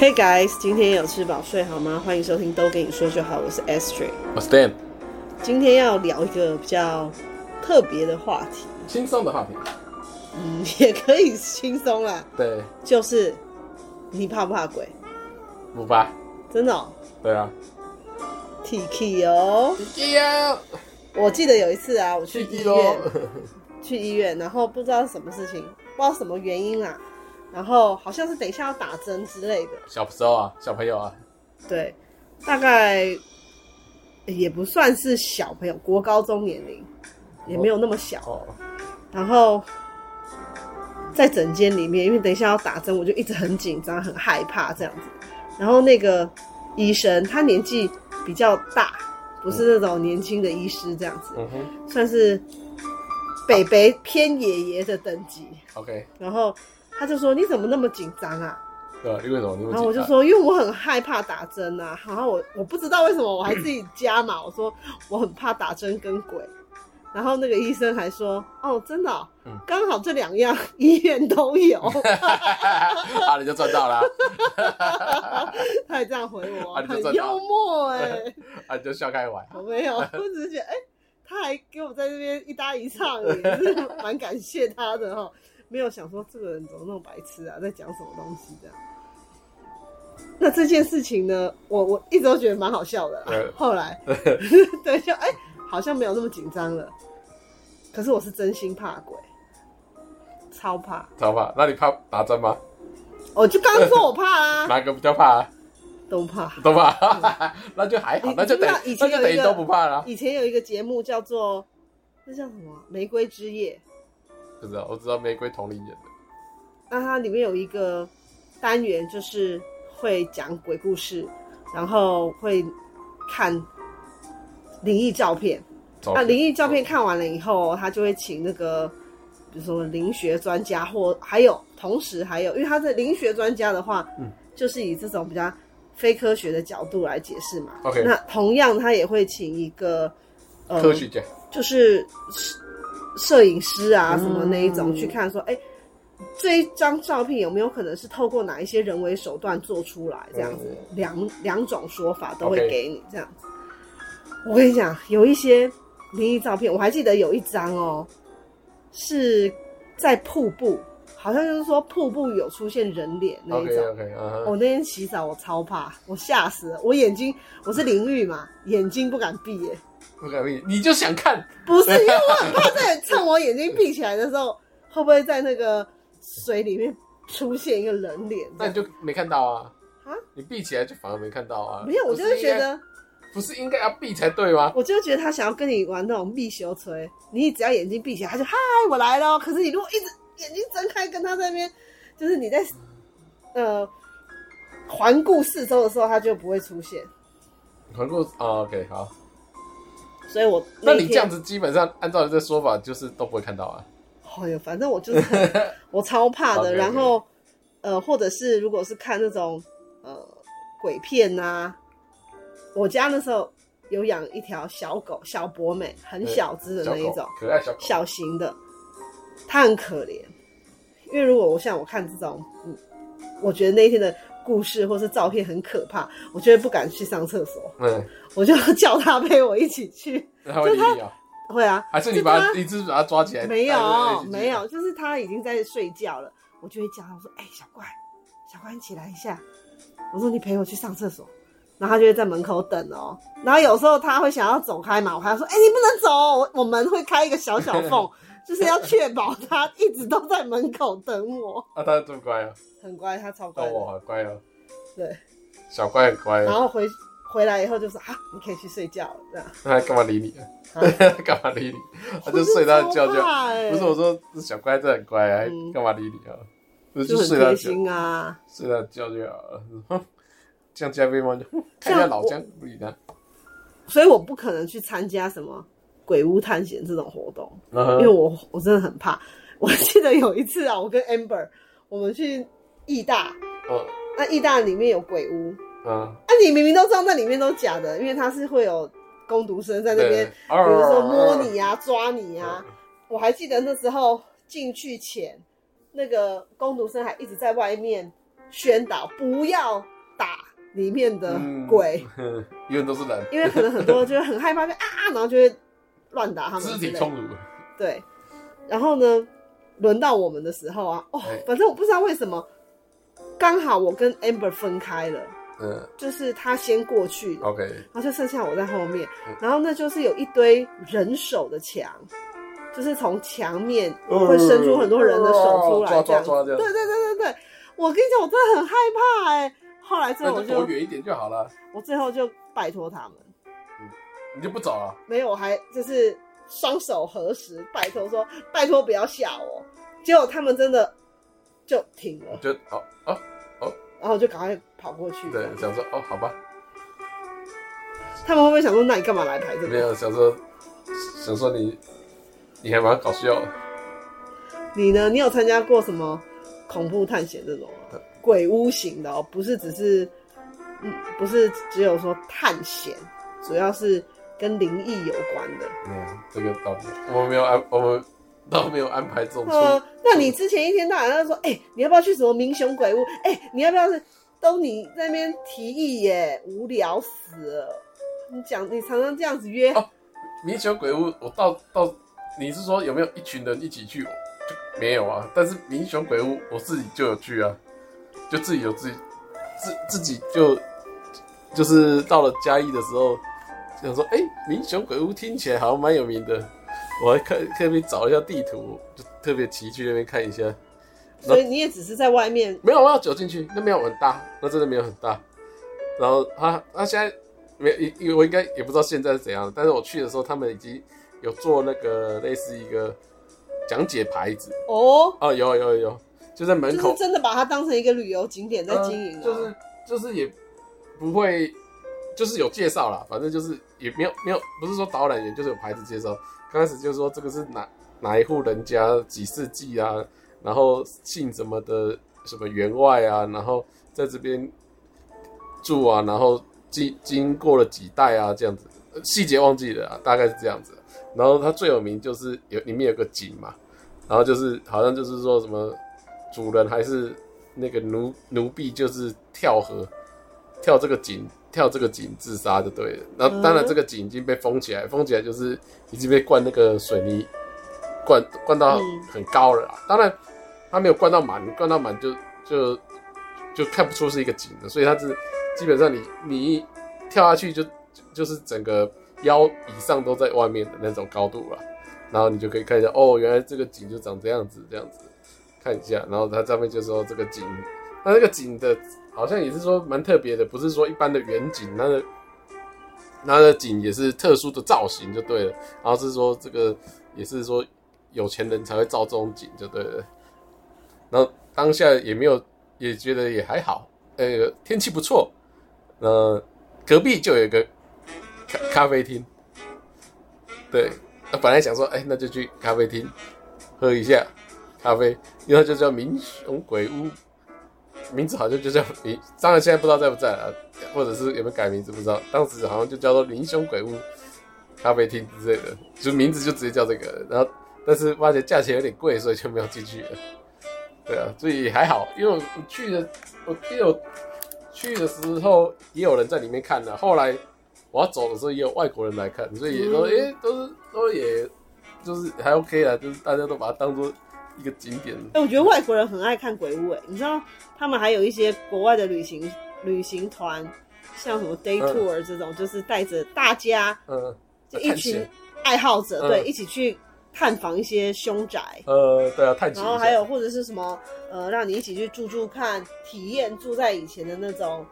Hey guys，今天有吃饱睡好吗？欢迎收听都跟你说就好，我是 Astrid，我是 Dan。今天要聊一个比较特别的话题，轻松的话题，嗯，也可以轻松啦。对，就是你怕不怕鬼？不怕，真的哦？对啊。Tiki 哦，Tiki 哦。我记得有一次啊，我去医院，去医院，然后不知道什么事情，不知道什么原因啦，然后好像是等一下要打针之类的。小时候啊，小朋友啊，对，大概也不算是小朋友，国高中年龄，也没有那么小。哦。然后在诊间里面，因为等一下要打针，我就一直很紧张、很害怕这样子。然后那个医生他年纪比较大。不是那种年轻的医师这样子，嗯，算是北北偏爷爷的等级。OK，然后他就说：“你怎么那么紧张啊？”对，因为什么？然后我就说：“因为我很害怕打针啊。”然后我我不知道为什么我还自己加嘛，我说我很怕打针跟鬼。然后那个医生还说：“哦，真的、哦，刚、嗯、好这两样医院都有。”啊，你就赚到了。他还这样回我，啊、很幽默哎、欸。啊，你就笑开玩。我没有，我只是觉得，哎、欸，他还给我在这边一搭一唱，也是蛮感谢他的哈。没有想说这个人怎么那么白痴啊，在讲什么东西这样。那这件事情呢，我我一直都觉得蛮好笑的。后来，对，就哎。欸好像没有那么紧张了，可是我是真心怕鬼，超怕，超怕。那你怕打针吗？我就刚刚说我怕啊。哪个比较怕？啊都怕，都怕。那就还好，那就等于那就等于都不怕了。以前有一个节目叫做那叫什么《玫瑰之夜》，不知道，我知道玫瑰同龄人的。那它里面有一个单元，就是会讲鬼故事，然后会看。灵异照片，那灵异照片看完了以后，他就会请那个，比如说灵学专家，或还有同时还有，因为他是灵学专家的话，嗯，就是以这种比较非科学的角度来解释嘛。OK，那同样他也会请一个呃科学家，就是摄影师啊什么那一种去看说，哎、嗯，这一张照片有没有可能是透过哪一些人为手段做出来？这样子，两两种说法都会给你这样子。我跟你讲，有一些灵异照片，我还记得有一张哦，是在瀑布，好像就是说瀑布有出现人脸那一种。我、okay, okay, uh -huh. 那天洗澡，我超怕，我吓死了，我眼睛我是淋浴嘛，眼睛不敢闭耶，不敢闭，你就想看？不是，因为我很怕在 趁我眼睛闭起来的时候，会不会在那个水里面出现一个人脸？那你就没看到啊？啊？你闭起来就反而没看到啊？没有，我就是觉得。不是应该要闭才对吗？我就觉得他想要跟你玩那种闭修吹，你只要眼睛闭起来，他就嗨，我来了。可是你如果一直眼睛睁开，跟他在那边，就是你在呃环顾四周的时候，他就不会出现。环顾啊，OK，好。所以我那，那你这样子基本上按照你这说法，就是都不会看到啊。哎呦，反正我就是 我超怕的。然后呃，或者是如果是看那种呃鬼片呐、啊。我家那时候有养一条小狗，小博美，很小只的那一种，可爱小狗，小型的，它很可怜。因为如果我像我看这种，嗯，我觉得那一天的故事或是照片很可怕，我就会不敢去上厕所。嗯，我就叫他陪我一起去。他会理你啊？会啊。还是你把他，一只把他抓起来？没有，没有，就是他已经在睡觉了，我就会叫他我说：“哎、欸，小怪，小怪，你起来一下。”我说：“你陪我去上厕所。”然后他就会在门口等哦，然后有时候他会想要走开嘛，我还要说，哎、欸，你不能走，我我门会开一个小小缝，就是要确保他一直都在门口等我。啊，他这么乖啊？很乖，他超乖。哦，好乖哦。对，小乖很乖。然后回回来以后就说，啊，你可以去睡觉了，这样。他干嘛理你啊？干嘛理你？他就睡他的觉就。不是我说，小乖真的很乖啊，干嘛理你啊？不是就睡他觉啊，睡他觉就好了。像加菲猫就看一下老姜不理他，所以我不可能去参加什么鬼屋探险这种活动，uh-huh. 因为我我真的很怕。我记得有一次啊，我跟 Amber 我们去义大，嗯、uh-huh.，那义大里面有鬼屋，嗯、uh-huh. 啊，你明明都知道那里面都假的，因为他是会有攻读生在那边，比如说摸你啊、抓你啊。Uh-huh. 我还记得那时候进去前，那个工读生还一直在外面。宣导不要打里面的鬼，嗯、因为都是人，因为可能很多就很害怕，就啊，然后就会乱打他们，肢体冲突。对，然后呢，轮到我们的时候啊，哦，反正我不知道为什么，刚好我跟 Amber 分开了。嗯，就是他先过去，OK，然后就剩下我在后面，嗯、然后那就是有一堆人手的墙，就是从墙面会伸出很多人的手出来，这样，抓这样，对对对对对，我跟你讲，我真的很害怕哎、欸。后来之后我就躲远一点就好了，我最后就拜托他们，嗯，你就不走啊？没有，我还就是双手合十，拜托说拜托不要吓我，结果他们真的就停了，就哦哦哦，然后就赶快。跑过去，对，想说哦，好吧。他们会不会想说，那你干嘛来排这个？没有，想说，想说你，你还蛮搞笑的。你呢？你有参加过什么恐怖探险这种鬼屋型的哦？不是只是，嗯，不是只有说探险，主要是跟灵异有关的。没有，这个倒没有，我们没有安，我们倒没有安排这种。呃，那你之前一天到晚在说，哎、欸，你要不要去什么民雄鬼屋？哎、欸，你要不要是？都你在那边提议耶，无聊死了。你讲，你常常这样子约。哦，民雄鬼屋，我到到，你是说有没有一群人一起去？就没有啊。但是民雄鬼屋，我自己就有去啊，就自己有自己自自己就就是到了嘉义的时候，想说，哎、欸，民雄鬼屋听起来好像蛮有名的，我还看特别找一下地图，就特别骑去那边看一下。所以你也只是在外面，没有，我要走进去，那没有很大，那真的没有很大。然后他他现在没，因为我应该也不知道现在是怎样，但是我去的时候，他们已经有做那个类似一个讲解牌子。哦？哦，有有有有，就在门口，真的把它当成一个旅游景点在经营、啊。呃，就是就是也不会，就是有介绍啦，反正就是也没有没有，不是说导览员，就是有牌子介绍。刚开始就是说这个是哪哪一户人家几世纪啊。然后姓什么的什么员外啊，然后在这边住啊，然后经经过了几代啊，这样子细节忘记了啊，大概是这样子。然后它最有名就是有里面有个井嘛，然后就是好像就是说什么主人还是那个奴奴婢，就是跳河跳这个井跳这个井自杀就对了。那当然这个井已经被封起来，封起来就是已经被灌那个水泥灌灌到很高了啊，当然。它没有灌到满，灌到满就就就看不出是一个井的，所以它是基本上你你一跳下去就就是整个腰以上都在外面的那种高度了，然后你就可以看一下哦，原来这个井就长这样子，这样子看一下，然后它上面就说这个井，那这个井的好像也是说蛮特别的，不是说一般的远景，那个那个景也是特殊的造型就对了，然后是说这个也是说有钱人才会造这种景就对了。然后当下也没有，也觉得也还好，呃，天气不错，呃，隔壁就有一个咖咖啡厅，对，那本来想说，哎，那就去咖啡厅喝一下咖啡，因为它就叫民雄鬼屋，名字好像就叫林，当然现在不知道在不在了，或者是有没有改名字不知道，当时好像就叫做民雄鬼屋咖啡厅之类的，就名字就直接叫这个，然后但是发现价钱有点贵，所以就没有进去。对啊，所以还好，因为我去的，我记得我去的时候也有人在里面看的。后来我要走的时候，也有外国人来看，所以也都哎、嗯欸，都是都也就是还 OK 啦，就是大家都把它当做一个景点。哎、欸，我觉得外国人很爱看鬼屋，哎，你知道他们还有一些国外的旅行旅行团，像什么 day tour 这种，嗯、就是带着大家，嗯，就一群爱好者，嗯、对，一起去。探访一些凶宅，呃，对啊，探险。然后还有或者是什么，呃，让你一起去住住看，体验住在以前的那种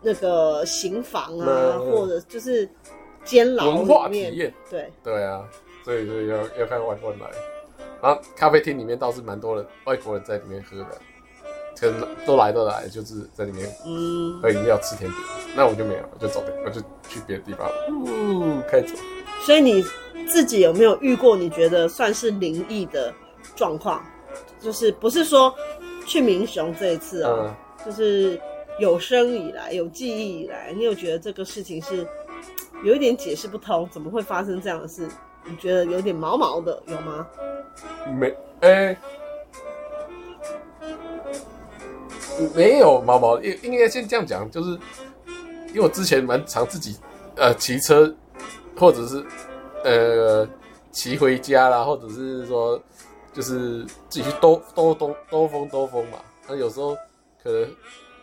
那个刑房啊，嗯、或者就是监牢。文化体验，对对啊，所以就要要看外国人来。然后咖啡厅里面倒是蛮多人外国人在里面喝的，可能都来都来，就是在里面嗯喝饮料吃甜点。那我就没有，我就走的，我就去别的地方了。嗯，开走。所以你。自己有没有遇过你觉得算是灵异的状况？就是不是说去民雄这一次啊、喔，嗯、就是有生以来有记忆以来，你有觉得这个事情是有一点解释不通，怎么会发生这样的事？你觉得有点毛毛的，有吗？没，哎、欸，没有毛毛，应应该先这样讲，就是因为我之前蛮常自己呃骑车，或者是呃骑回家啦，或者是说就是自己去兜兜兜兜风兜风嘛。那有时候可能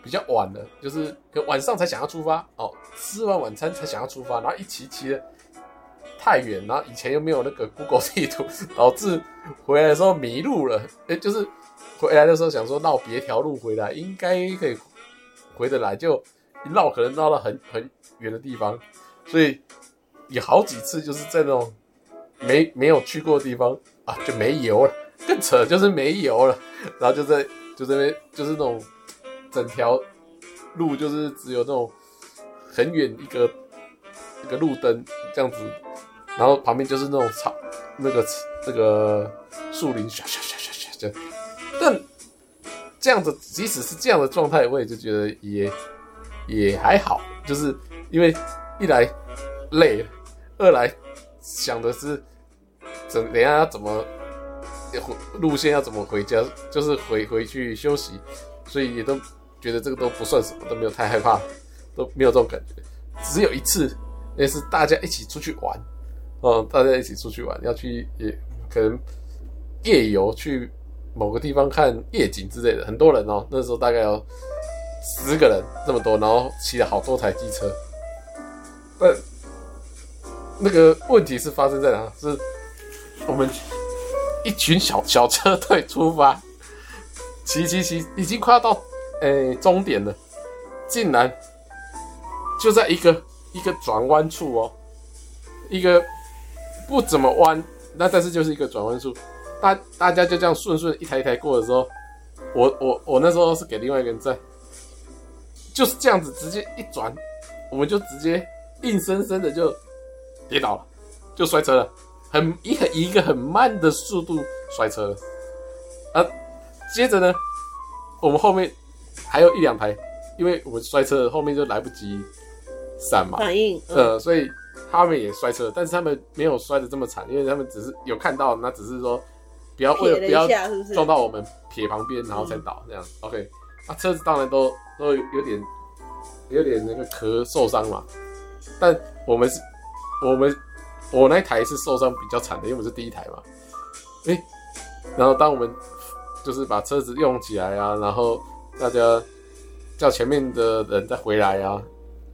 比较晚了，就是可晚上才想要出发哦，吃完晚餐才想要出发，然后一骑骑的太远，然后以前又没有那个 Google 地图，导致回来的时候迷路了。哎，就是。回来的时候想说绕别条路回来，应该可以回得来，就一绕可能绕到很很远的地方，所以有好几次就是在那种没没有去过的地方啊，就没油了，更扯就是没油了，然后就在就在那就是那种整条路就是只有那种很远一个一个路灯这样子，然后旁边就是那种草那个那个树林，唰唰唰唰唰就。但这样子，即使是这样的状态，我也就觉得也也还好，就是因为一来累，二来想的是怎等下要怎么路线要怎么回家，就是回回去休息，所以也都觉得这个都不算什么，都没有太害怕，都没有这种感觉。只有一次，也是大家一起出去玩，嗯，大家一起出去玩，要去也可能夜游去。某个地方看夜景之类的，很多人哦，那时候大概有十个人这么多，然后骑了好多台机车。那，那个问题是发生在哪？是我们一群小小车队出发，骑骑骑，已经快要到诶终点了，竟然就在一个一个转弯处哦，一个不怎么弯，那但是就是一个转弯处。大大家就这样顺顺一台一台过的时候，我我我那时候是给另外一个人在，就是这样子直接一转，我们就直接硬生生的就跌倒了，就摔车了，很一很以一个很慢的速度摔车了，啊，接着呢，我们后面还有一两台，因为我们摔车了，后面就来不及闪嘛，反应，呃，所以他们也摔车，但是他们没有摔的这么惨，因为他们只是有看到，那只是说。不要为了不要撞到我们撇旁边，然后才倒这样。OK，啊，车子当然都都有点有点那个壳受伤嘛。但我们是，我们我那台是受伤比较惨的，因为我们是第一台嘛。诶，然后当我们就是把车子用起来啊，然后大家叫前面的人再回来啊，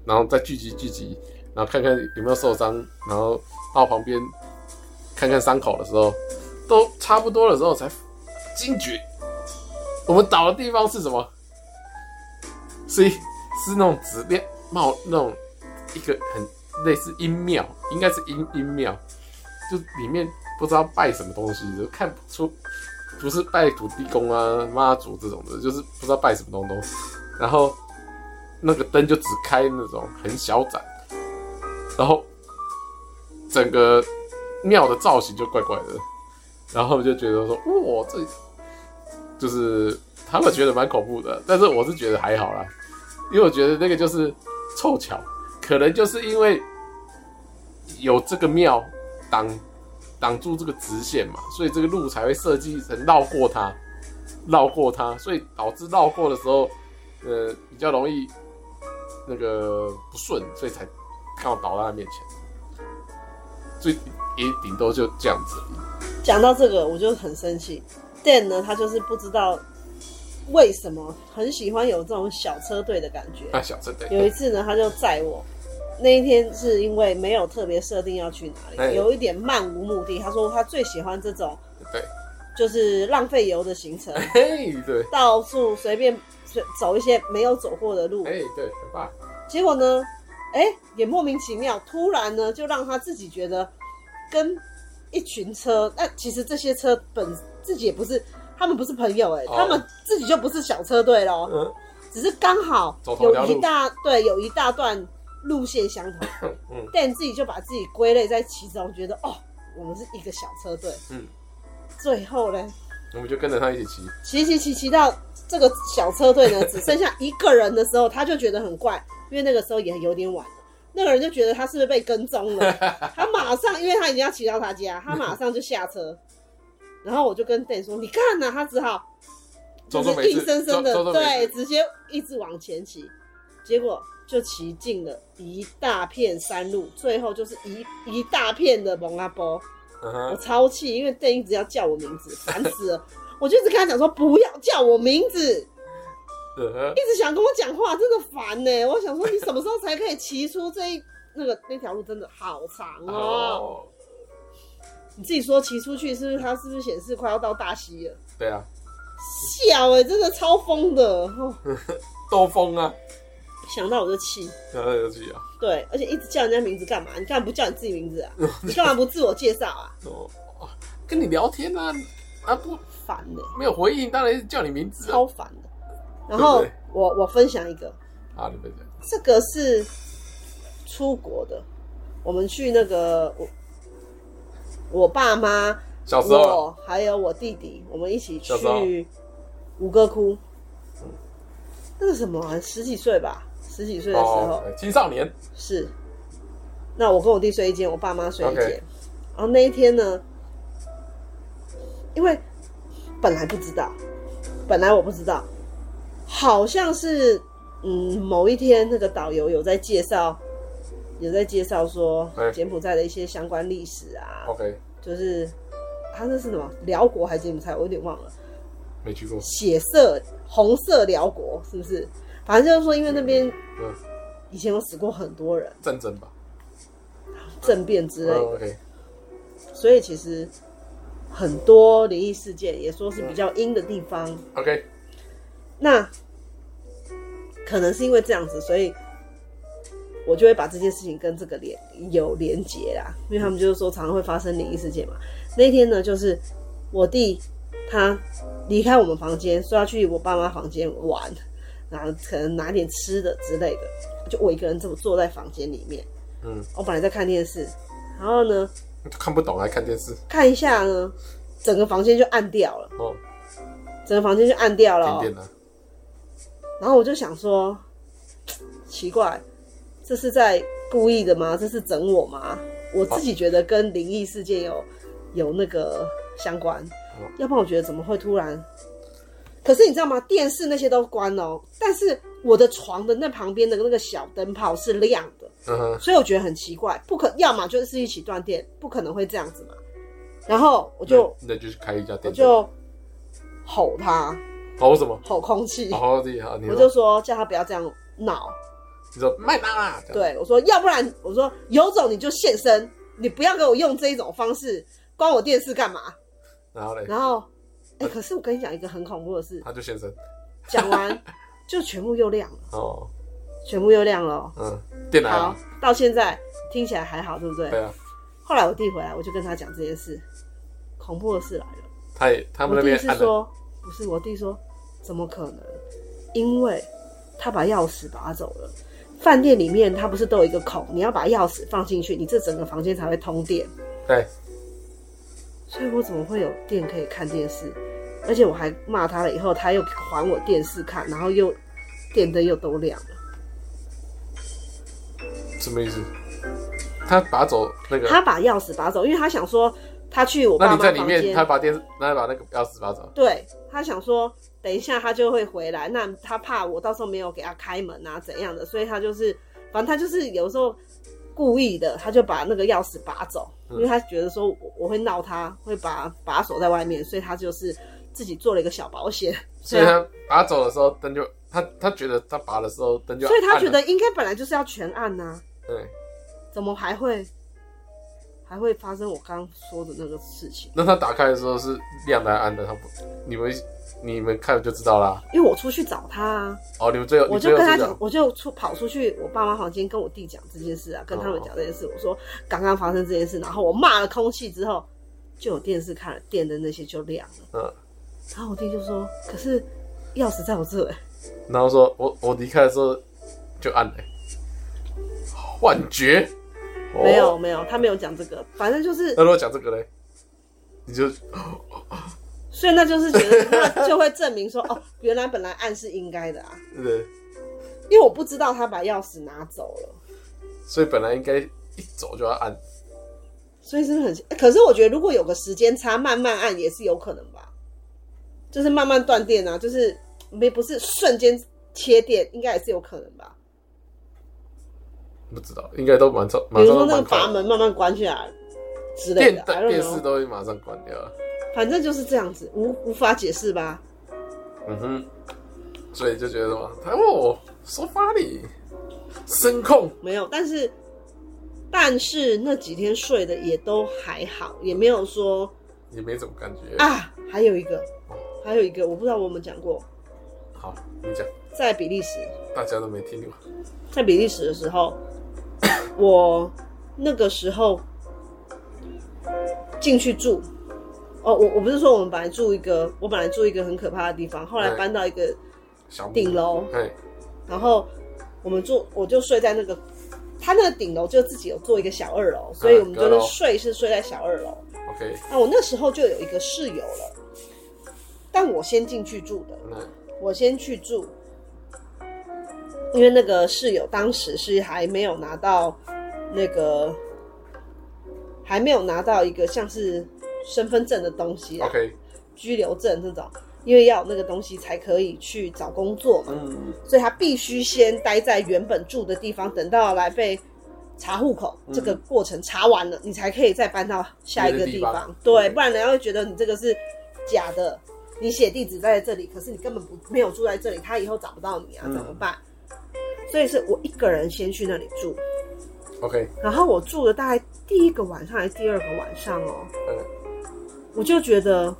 然后再聚集聚集，然后看看有没有受伤，然后到旁边看看伤口的时候。都差不多的时候才惊觉，我们倒的地方是什么？所以是那种纸片冒那种一个很类似阴庙，应该是阴阴庙，就里面不知道拜什么东西，就看不出不是拜土地公啊妈祖这种的，就是不知道拜什么东东。然后那个灯就只开那种很小盏，然后整个庙的造型就怪怪的。然后就觉得说，哇，这就是他们觉得蛮恐怖的，但是我是觉得还好啦，因为我觉得那个就是凑巧，可能就是因为有这个庙挡挡住这个直线嘛，所以这个路才会设计成绕过它，绕过它，所以导致绕过的时候，呃，比较容易那个不顺，所以才刚好倒在他面前，所以也顶多就这样子。讲到这个，我就很生气。Dan 呢，他就是不知道为什么很喜欢有这种小车队的感觉。啊，小车队。有一次呢，他就载我。那一天是因为没有特别设定要去哪里，有一点漫无目的。他说他最喜欢这种，对，就是浪费油的行程。嘿，对，到处随便走一些没有走过的路。哎，对，很棒。结果呢，哎，也莫名其妙，突然呢，就让他自己觉得跟。一群车，那其实这些车本自己也不是，他们不是朋友哎、欸，oh. 他们自己就不是小车队喽，嗯，只是刚好有一大对有一大段路线相同，嗯，但自己就把自己归类在其中，觉得哦，我们是一个小车队，嗯，最后呢，我们就跟着他一起骑，骑骑骑骑到这个小车队呢只剩下一个人的时候，他就觉得很怪，因为那个时候也有点晚了。那个人就觉得他是不是被跟踪了？他马上，因为他已经要骑到他家，他马上就下车。然后我就跟 Dan 说：“你看呐、啊，他只好就是硬生生的对，直接一直往前骑，结果就骑进了一大片山路，最后就是一一大片的蒙阿波。Uh. 我超气，因为店一直要叫我名字，烦死了。我就一直跟他讲说不要叫我名字，uh. 一直想跟我讲话，真的烦呢。我想说你什么时候才可以骑出这一那个那条路真的好长哦。Oh. 你自己说骑出去是不是？它是不是显示快要到大溪了？对啊，笑哎、欸，真的超疯的，都疯啊！想到我就气，想到就气啊！对，而且一直叫人家名字干嘛？你干嘛不叫你自己名字啊？你干嘛不自我介绍啊？哦，跟你聊天啊，啊不烦的，没有回应，当然是叫你名字，超烦的。然后我我分享一个，啊，你分享，这个是出国的，我们去那个我我爸妈，小时候我还有我弟弟，我们一起去五哥窟。那个什么、啊，十几岁吧。十几岁的时候，青少年是。那我跟我弟睡一间，我爸妈睡一间。Okay. 然后那一天呢，因为本来不知道，本来我不知道，好像是嗯某一天那个导游有在介绍，有在介绍说柬埔寨的一些相关历史啊。OK，就是他那是什么辽国还是柬埔寨？我有点忘了，没去过。血色红色辽国是不是？反正就是说，因为那边以前有死过很多人，战争吧，政变之类 OK。所以其实很多灵异事件也说是比较阴的地方。OK。那可能是因为这样子，所以我就会把这件事情跟这个连有连结啦，因为他们就是说常常会发生灵异事件嘛。那天呢，就是我弟他离开我们房间，说要去我爸妈房间玩。然后可能拿点吃的之类的，就我一个人这么坐在房间里面。嗯，我本来在看电视，然后呢，看不懂还看电视，看一下呢，整个房间就暗掉了。哦，整个房间就暗掉了。然后我就想说，奇怪，这是在故意的吗？这是整我吗？我自己觉得跟灵异事件有有那个相关，要不然我觉得怎么会突然？可是你知道吗？电视那些都关哦，但是我的床的那旁边的那个小灯泡是亮的，所以我觉得很奇怪，不可要么就是一起断电，不可能会这样子嘛。然后我就那，那就是开一家店，我就吼他，吼什么？吼空气，好厉害！我就说叫他不要这样闹。你说麦当啦？对，我说要不然我说有种你就现身，你不要给我用这一种方式关我电视干嘛？然后嘞？然后。哎、欸，可是我跟你讲一个很恐怖的事，他就现身，讲完 就全部又亮了哦，全部又亮了。嗯，电脑。好，到现在听起来还好，对不对？对啊。后来我弟回来，我就跟他讲这件事，恐怖的事来了。他也，他们那边。说，不是我弟说，怎么可能？因为他把钥匙拔走了。饭店里面它不是都有一个孔，你要把钥匙放进去，你这整个房间才会通电。对。所以我怎么会有电可以看电视？而且我还骂他了，以后他又还我电视看，然后又电灯又都亮了。什么意思？他拔走那个？他把钥匙拔走，因为他想说他去我爸妈房间。那你在里面，他把电视，那把那个钥匙拔走。对，他想说等一下他就会回来，那他怕我到时候没有给他开门啊怎样的，所以他就是，反正他就是有时候。故意的，他就把那个钥匙拔走，因为他觉得说我我会闹他，会把把锁在外面，所以他就是自己做了一个小保险。所以他拔走的时候灯就他他觉得他拔的时候灯就，所以他觉得应该本来就是要全按呐、啊。对，怎么还会还会发生我刚刚说的那个事情？那他打开的时候是亮的暗的？他不，你们。你们看了就知道啦，因为我出去找他啊。哦，你们最后我就跟他讲，我就出跑出去我爸妈房间跟我弟讲这件事啊，跟他们讲这件事。我说刚刚发生这件事，然后我骂了空气之后，就有电视看了，电的那些就亮了。嗯，然后我弟就说：“可是钥匙在我这。”然后说我我离开的时候就按了，幻觉？没有没有，他没有讲这个，反正就是。那如果讲这个嘞，你就。所以那就是觉得，那就会证明说，哦，原来本来按是应该的啊。对。因为我不知道他把钥匙拿走了。所以本来应该一走就要按。所以是不是很？可是我觉得如果有个时间差，慢慢按也是有可能吧。就是慢慢断电啊，就是没不是瞬间切电，应该也是有可能吧？不知道，应该都蛮早。比如说那个阀门慢慢关起来之类的，电电视都会马上关掉。反正就是这样子，无无法解释吧？嗯哼，所以就觉得什么，哦，说法里声控没有，但是但是那几天睡的也都还好，也没有说也没怎么感觉啊。还有一个，还有一个，我不知道我有没有讲过。好，你讲。在比利时，大家都没听过。在比利时的时候。我那个时候进去住，哦，我我不是说我们本来住一个，我本来住一个很可怕的地方，后来搬到一个顶楼，对然后我们住，我就睡在那个，他那个顶楼就自己有做一个小二楼，所以我们就是睡是睡在小二楼。OK，那我那时候就有一个室友了，但我先进去住的，我先去住。因为那个室友当时是还没有拿到那个，还没有拿到一个像是身份证的东西，OK，居留证这种，因为要有那个东西才可以去找工作嘛，嗯，所以他必须先待在原本住的地方，等到来被查户口这个过程查完了，你才可以再搬到下一个地方，对，不然人家会觉得你这个是假的，你写地址在这里，可是你根本不没有住在这里，他以后找不到你啊，怎么办？所以是我一个人先去那里住，OK。然后我住了大概第一个晚上还是第二个晚上哦，嗯，我就觉得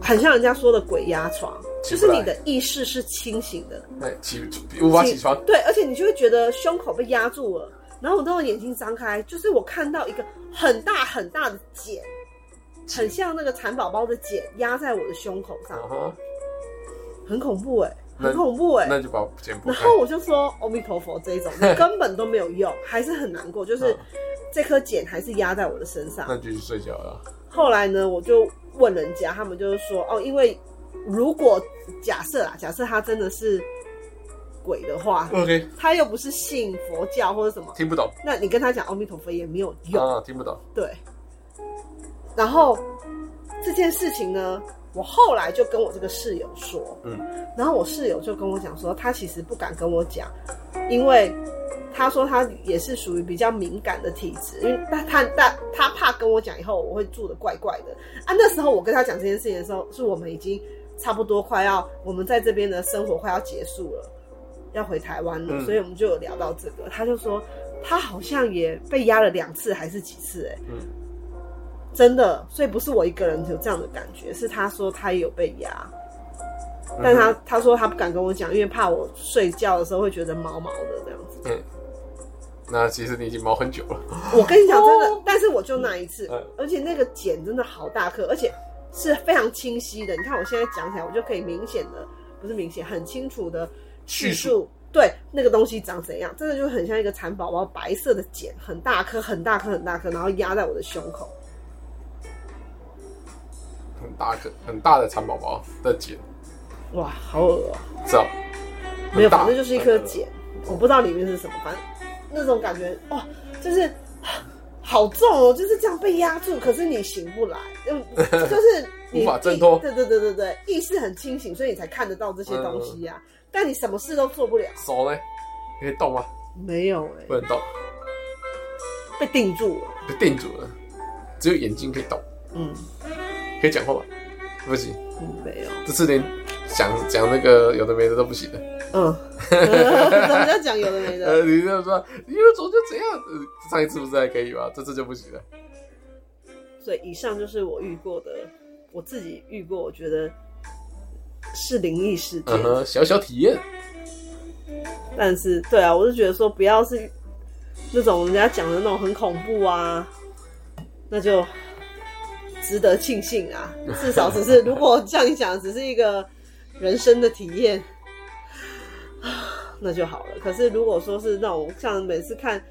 很像人家说的鬼压床，就是你的意识是清醒的，对，起无法起床，对，而且你就会觉得胸口被压住了，然后我当眼睛张开，就是我看到一个很大很大的茧，很像那个蚕宝宝的茧压在我的胸口上，uh huh. 很恐怖哎、欸。很恐怖哎、欸，那就把剪。然后我就说阿弥陀佛这一种 根本都没有用，还是很难过。就是这颗茧还是压在我的身上。那就去睡觉了。后来呢，我就问人家，他们就是说哦，因为如果假设啊，假设他真的是鬼的话，OK，他又不是信佛教或者什么，听不懂。那你跟他讲阿弥陀佛也没有用啊，听不懂。对。然后这件事情呢？我后来就跟我这个室友说，嗯，然后我室友就跟我讲说，他其实不敢跟我讲，因为他说他也是属于比较敏感的体质，因为他他他他怕跟我讲以后我会住的怪怪的啊。那时候我跟他讲这件事情的时候，是我们已经差不多快要我们在这边的生活快要结束了，要回台湾了，嗯，所以我们就有聊到这个。他就说他好像也被压了两次还是几次，欸，哎，嗯。真的，所以不是我一个人有这样的感觉，是他说他也有被压，但他他说他不敢跟我讲，因为怕我睡觉的时候会觉得毛毛的这样子。嗯，那其实你已经毛很久了。我跟你讲真的，哦、但是我就那一次，嗯、而且那个茧真的好大颗，而且是非常清晰的。你看我现在讲起来，我就可以明显的，不是明显，很清楚的叙述，对那个东西长怎样，真的就很像一个蚕宝宝，白色的茧，很大颗，很大颗，很大颗，然后压在我的胸口。很大个很大的蚕宝宝的茧，哇，好恶哦、喔！知道没有，反正就是一颗茧，我不知道里面是什么，反正那种感觉哇，就是 好重哦、喔，就是这样被压住，可是你醒不来，就 是你无法挣脱。对对对对对，意识很清醒，所以你才看得到这些东西呀、啊。嗯、但你什么事都做不了。手呢？可以动吗？没有哎、欸，不能动，被定住了。被定住了，只有眼睛可以动。嗯。可以讲话吗？不行，嗯，没有。这次连讲讲那个有的没的都不行的。嗯，怎么叫讲有的没的？呃，你这样说，你有种就这样。上一次不是还可以吗？这次就不行了。所以以上就是我遇过的，我自己遇过，我觉得是灵异事件，嗯，小小体验。但是，对啊，我是觉得说，不要是那种人家讲的那种很恐怖啊，那就。值得庆幸啊，至少只是如果像你讲，只是一个人生的体验，那就好了。可是如果说是那种像每次看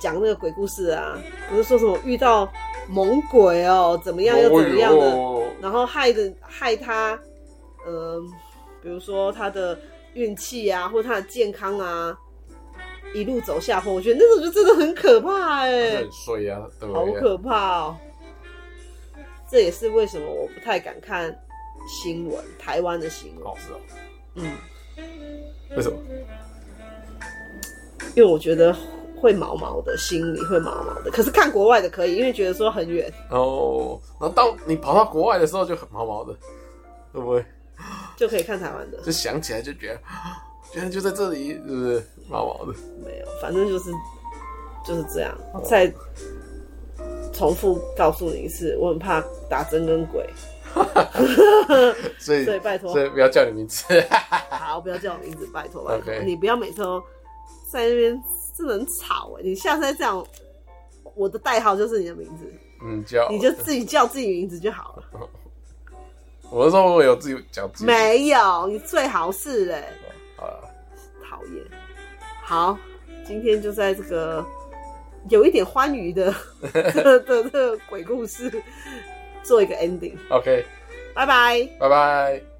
讲那个鬼故事啊，不是说什么遇到猛鬼哦，怎么样又怎么样的，然后害的害他，嗯、呃，比如说他的运气啊，或他的健康啊，一路走下坡，我觉得那种就真的很可怕哎、欸，很衰啊，对不对？好可怕哦。这也是为什么我不太敢看新闻，台湾的新闻。哦，是哦。嗯。为什么？因为我觉得会毛毛的，心里会毛毛的。可是看国外的可以，因为觉得说很远。哦。然后到你跑到国外的时候就很毛毛的，会不会？就可以看台湾的。就想起来就觉得，居然就在这里，是不是毛毛的？没有，反正就是就是这样。哦、再重复告诉你一次，我很怕打针跟鬼。所以所以拜托，所以不要叫你名字。好，不要叫我名字，拜托拜托。你不要每次都在那边，真的很吵哎！你下次再这样，我的代号就是你的名字。嗯，叫你就自己叫自己名字就好了。我是说我有自己叫自己。没有，你最好是哎。好了。讨厌。好，今天就在这个有一点欢愉的 的这个鬼故事。做一个 ending，OK，拜拜，拜拜。